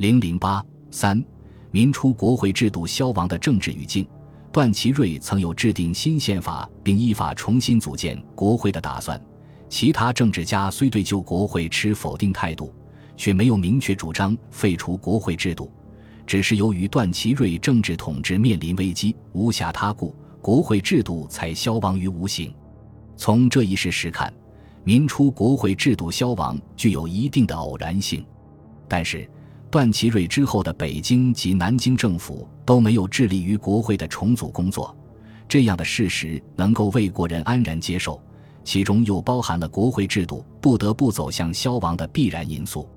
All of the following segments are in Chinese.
零零八三，民初国会制度消亡的政治语境。段祺瑞曾有制定新宪法并依法重新组建国会的打算，其他政治家虽对旧国会持否定态度，却没有明确主张废除国会制度，只是由于段祺瑞政治统治面临危机，无暇他顾，国会制度才消亡于无形。从这一事实看，民初国会制度消亡具有一定的偶然性，但是。段祺瑞之后的北京及南京政府都没有致力于国会的重组工作，这样的事实能够为国人安然接受，其中又包含了国会制度不得不走向消亡的必然因素。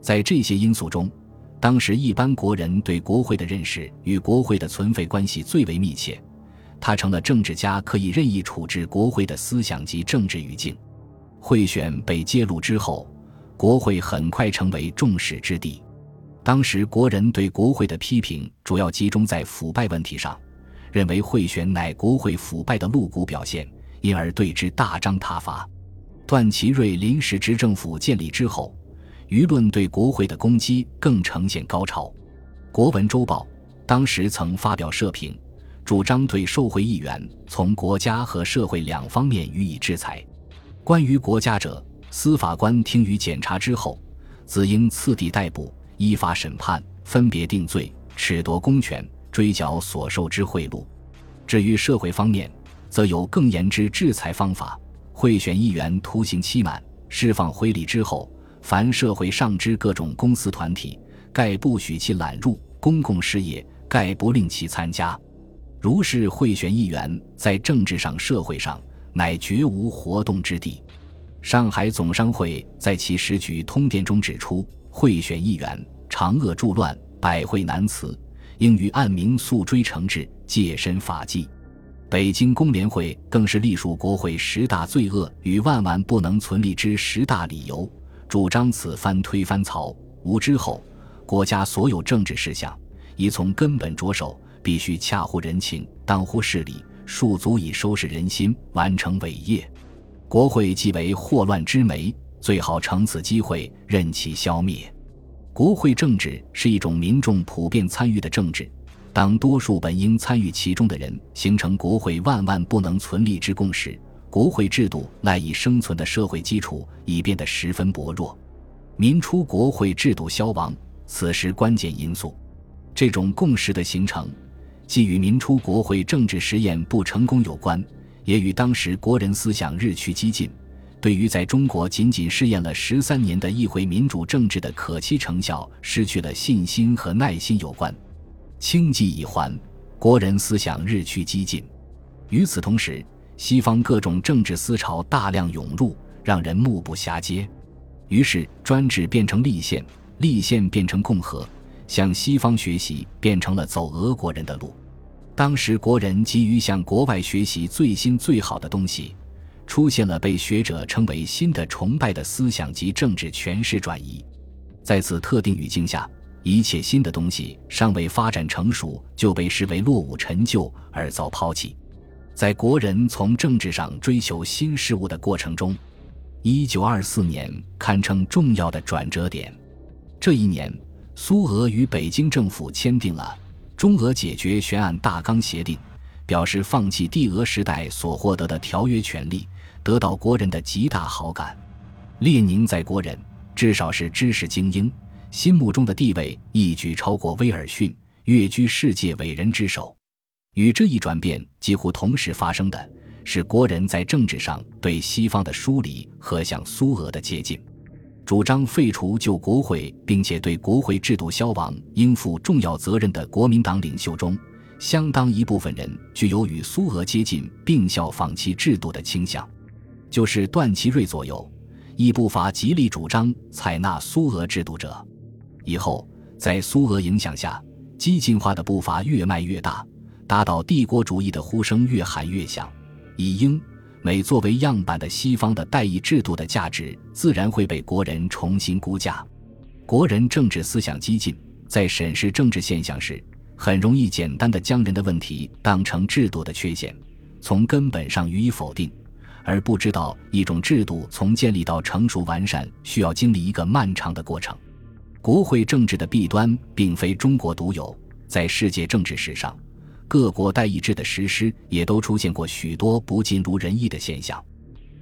在这些因素中，当时一般国人对国会的认识与国会的存废关系最为密切，它成了政治家可以任意处置国会的思想及政治语境。贿选被揭露之后，国会很快成为众矢之的。当时国人对国会的批评主要集中在腐败问题上，认为贿选乃国会腐败的露骨表现，因而对之大张挞伐。段祺瑞临时执政府建立之后，舆论对国会的攻击更呈现高潮。《国文周报》当时曾发表社评，主张对受贿议员从国家和社会两方面予以制裁。关于国家者，司法官听于检查之后，自应次第逮捕。依法审判，分别定罪，褫夺公权，追缴所受之贿赂。至于社会方面，则有更严之制裁方法。贿选议员徒刑期满，释放回礼之后，凡社会上之各种公司团体，概不许其揽入公共事业，概不令其参加。如是贿选议员，在政治上、社会上，乃绝无活动之地。上海总商会在其时局通电中指出。贿选议员，长恶助乱，百会难辞，应于按明诉追惩治，戒身法纪。北京工联会更是隶属国会十大罪恶与万万不能存立之十大理由，主张此番推翻曹吴之后，国家所有政治事项，宜从根本着手，必须恰乎人情，当乎事理，庶足以收拾人心，完成伟业。国会即为祸乱之媒。最好乘此机会任其消灭。国会政治是一种民众普遍参与的政治，当多数本应参与其中的人形成国会万万不能存立之共识，国会制度赖以生存的社会基础已变得十分薄弱。民初国会制度消亡，此时关键因素，这种共识的形成，既与民初国会政治实验不成功有关，也与当时国人思想日趋激进。对于在中国仅仅试验了十三年的议会民主政治的可期成效失去了信心和耐心有关，轻计已还，国人思想日趋激进。与此同时，西方各种政治思潮大量涌入，让人目不暇接。于是，专制变成立宪，立宪变成共和，向西方学习变成了走俄国人的路。当时，国人急于向国外学习最新最好的东西。出现了被学者称为新的崇拜的思想及政治诠释转移，在此特定语境下，一切新的东西尚未发展成熟就被视为落伍陈旧而遭抛弃。在国人从政治上追求新事物的过程中，一九二四年堪称重要的转折点。这一年，苏俄与北京政府签订了《中俄解决悬案大纲协定》，表示放弃帝俄时代所获得的条约权利。得到国人的极大好感，列宁在国人，至少是知识精英心目中的地位一举超过威尔逊，跃居世界伟人之首。与这一转变几乎同时发生的是，国人在政治上对西方的疏离和向苏俄的接近。主张废除旧国会，并且对国会制度消亡应负重要责任的国民党领袖中，相当一部分人具有与苏俄接近并效仿其制度的倾向。就是段祺瑞左右，亦不乏极力主张采纳苏俄制度者。以后在苏俄影响下，激进化的步伐越迈越大，打倒帝国主义的呼声越喊越响。以英美作为样板的西方的代议制度的价值，自然会被国人重新估价。国人政治思想激进，在审视政治现象时，很容易简单的将人的问题当成制度的缺陷，从根本上予以否定。而不知道一种制度从建立到成熟完善，需要经历一个漫长的过程。国会政治的弊端并非中国独有，在世界政治史上，各国代议制的实施也都出现过许多不尽如人意的现象。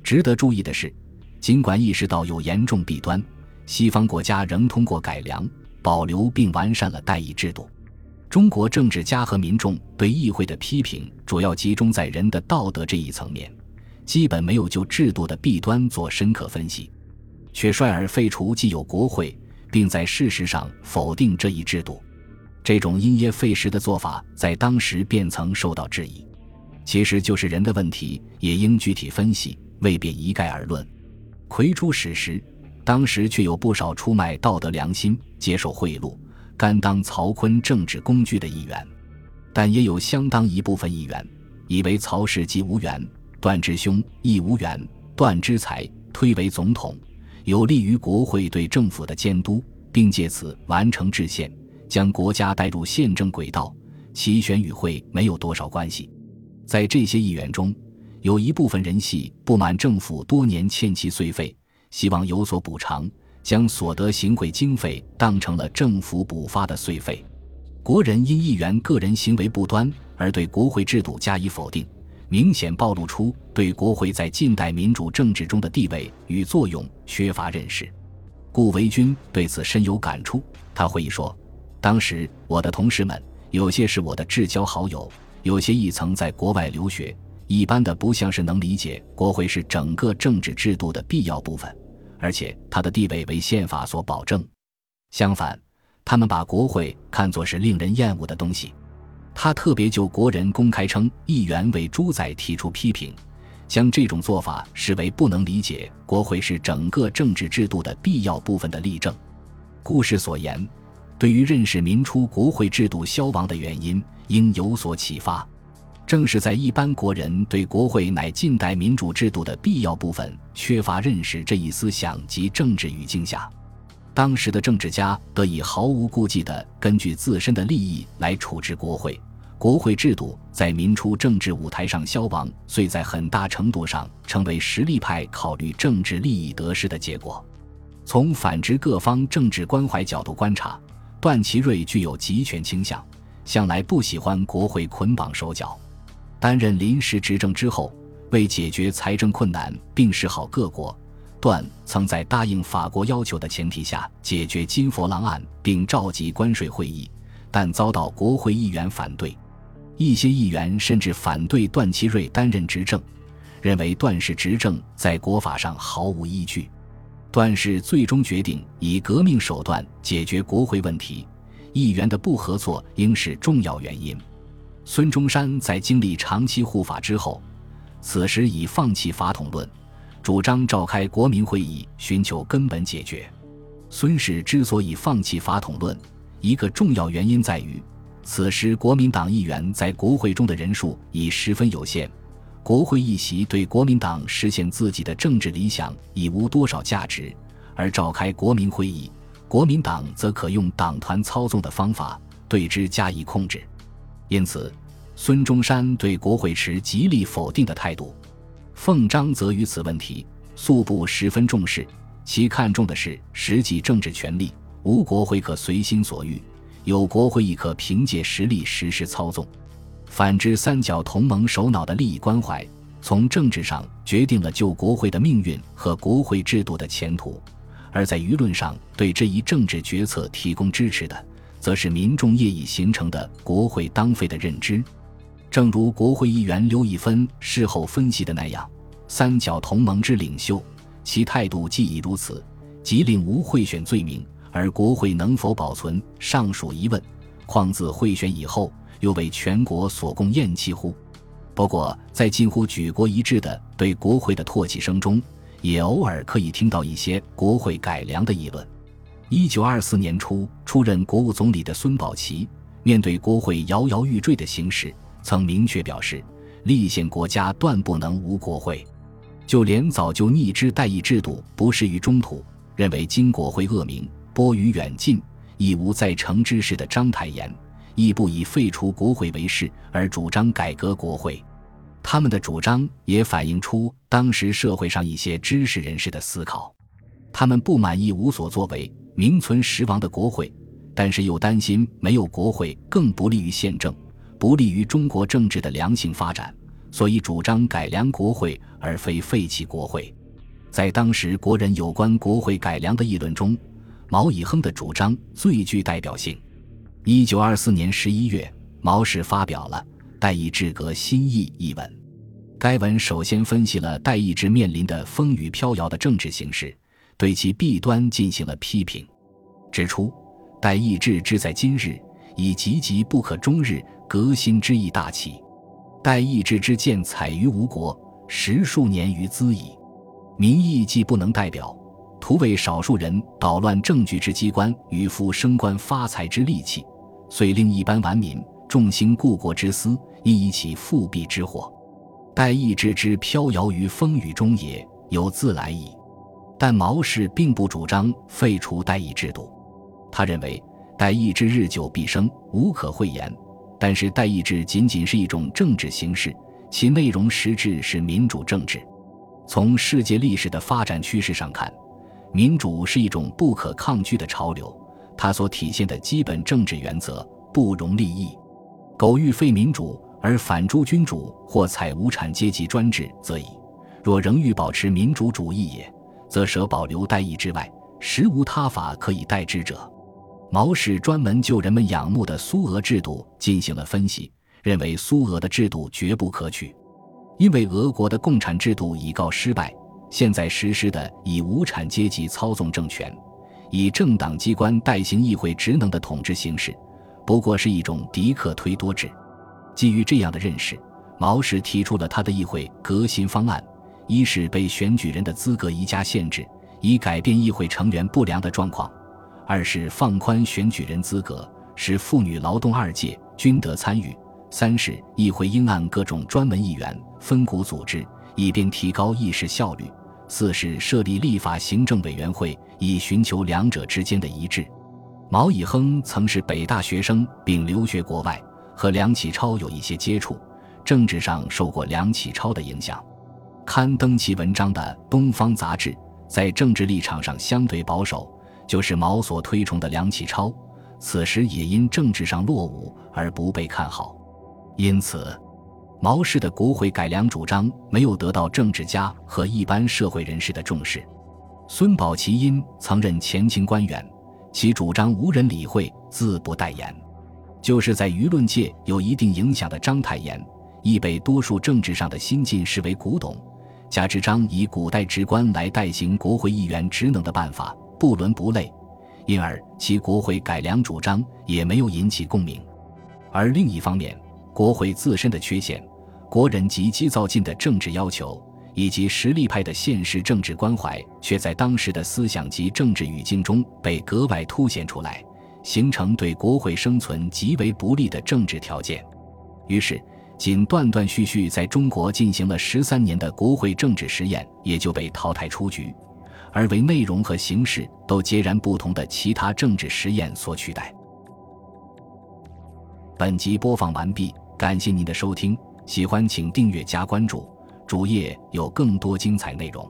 值得注意的是，尽管意识到有严重弊端，西方国家仍通过改良、保留并完善了代议制度。中国政治家和民众对议会的批评主要集中在人的道德这一层面，基本没有就制度的弊端做深刻分析，却率尔废除既有国会，并在事实上否定这一制度。这种因噎废食的做法在当时便曾受到质疑。其实就是人的问题，也应具体分析，未便一概而论。魁出史时，当时却有不少出卖道德良心、接受贿赂。甘当曹锟政治工具的一员，但也有相当一部分议员以为曹氏既无缘，段之兄亦无缘，段之才推为总统，有利于国会对政府的监督，并借此完成制宪，将国家带入宪政轨道，其选与会没有多少关系。在这些议员中，有一部分人系不满政府多年欠其税费，希望有所补偿。将所得行贿经费当成了政府补发的税费，国人因议员个人行为不端而对国会制度加以否定，明显暴露出对国会在近代民主政治中的地位与作用缺乏认识。顾维钧对此深有感触。他回忆说：“当时我的同事们有些是我的至交好友，有些亦曾在国外留学，一般的不像是能理解国会是整个政治制度的必要部分。”而且他的地位为宪法所保证，相反，他们把国会看作是令人厌恶的东西。他特别就国人公开称议员为猪仔提出批评，将这种做法视为不能理解国会是整个政治制度的必要部分的例证。故事所言，对于认识民初国会制度消亡的原因，应有所启发。正是在一般国人对国会乃近代民主制度的必要部分缺乏认识这一思想及政治语境下，当时的政治家得以毫无顾忌地根据自身的利益来处置国会。国会制度在民初政治舞台上消亡，遂在很大程度上成为实力派考虑政治利益得失的结果。从反之各方政治关怀角度观察，段祺瑞具有集权倾向，向来不喜欢国会捆绑手脚。担任临时执政之后，为解决财政困难并示好各国，段曾在答应法国要求的前提下解决金佛郎案，并召集关税会议，但遭到国会议员反对。一些议员甚至反对段祺瑞担任执政，认为段氏执政在国法上毫无依据。段氏最终决定以革命手段解决国会问题，议员的不合作应是重要原因。孙中山在经历长期护法之后，此时已放弃法统论，主张召开国民会议，寻求根本解决。孙氏之所以放弃法统论，一个重要原因在于，此时国民党议员在国会中的人数已十分有限，国会议席对国民党实现自己的政治理想已无多少价值，而召开国民会议，国民党则可用党团操纵的方法对之加以控制。因此，孙中山对国会持极力否定的态度。奉章则于此问题素不十分重视，其看重的是实际政治权力，无国会可随心所欲，有国会亦可凭借实力实施操纵。反之，三角同盟首脑的利益关怀，从政治上决定了旧国会的命运和国会制度的前途，而在舆论上对这一政治决策提供支持的。则是民众业已形成的国会当废的认知，正如国会议员刘义芬事后分析的那样，三角同盟之领袖，其态度既已如此，即令无贿选罪名，而国会能否保存，尚属疑问。况自贿选以后，又为全国所共厌弃乎？不过，在近乎举国一致的对国会的唾弃声中，也偶尔可以听到一些国会改良的议论。一九二四年初出任国务总理的孙宝琦，面对国会摇摇欲坠的形势，曾明确表示：立宪国家断不能无国会。就连早就逆之代议制度不适于中土，认为今国会恶名播于远近，亦无在成之事的章太炎，亦不以废除国会为事，而主张改革国会。他们的主张也反映出当时社会上一些知识人士的思考。他们不满意无所作为。名存实亡的国会，但是又担心没有国会更不利于宪政，不利于中国政治的良性发展，所以主张改良国会而非废弃国会。在当时国人有关国会改良的议论中，毛以亨的主张最具代表性。一九二四年十一月，毛氏发表了《代议制革新议》一文。该文首先分析了代议制面临的风雨飘摇的政治形势，对其弊端进行了批评，指出代议制之在今日，以岌岌不可终日，革新之意大起。代议制之见采于吴国，十数年于兹矣。民意既不能代表，徒为少数人捣乱政局之机关与复升官发财之利器，遂令一般顽民众兴故国之思，亦以起复辟之祸。代议制之飘摇于风雨中也，有自来矣。但毛氏并不主张废除代议制度，他认为代议制日久必生，无可讳言。但是代议制仅仅是一种政治形式，其内容实质是民主政治。从世界历史的发展趋势上看，民主是一种不可抗拒的潮流，它所体现的基本政治原则不容立异。苟欲废民主。而反诸君主或采无产阶级专制，则已；若仍欲保持民主主义也，则舍保留代议之外，实无他法可以代之者。毛氏专门就人们仰慕的苏俄制度进行了分析，认为苏俄的制度绝不可取，因为俄国的共产制度已告失败，现在实施的以无产阶级操纵政权、以政党机关代行议会职能的统治形式，不过是一种敌克推多制。基于这样的认识，毛氏提出了他的议会革新方案：一是被选举人的资格移加限制，以改变议会成员不良的状况；二是放宽选举人资格，使妇女、劳动二界均得参与；三是议会应按各种专门议员分股组织，以便提高议事效率；四是设立立法行政委员会，以寻求两者之间的一致。毛以亨曾是北大学生，并留学国外。和梁启超有一些接触，政治上受过梁启超的影响。刊登其文章的《东方杂志》在政治立场上相对保守，就是毛所推崇的梁启超。此时也因政治上落伍而不被看好，因此，毛氏的国会改良主张没有得到政治家和一般社会人士的重视。孙宝琦因曾任前清官员，其主张无人理会，自不待言。就是在舆论界有一定影响的章太炎，亦被多数政治上的新晋视为古董。贾之章以古代职官来代行国会议员职能的办法不伦不类，因而其国会改良主张也没有引起共鸣。而另一方面，国会自身的缺陷、国人急急躁进的政治要求，以及实力派的现实政治关怀，却在当时的思想及政治语境中被格外凸显出来。形成对国会生存极为不利的政治条件，于是仅断断续续在中国进行了十三年的国会政治实验也就被淘汰出局，而为内容和形式都截然不同的其他政治实验所取代。本集播放完毕，感谢您的收听，喜欢请订阅加关注，主页有更多精彩内容。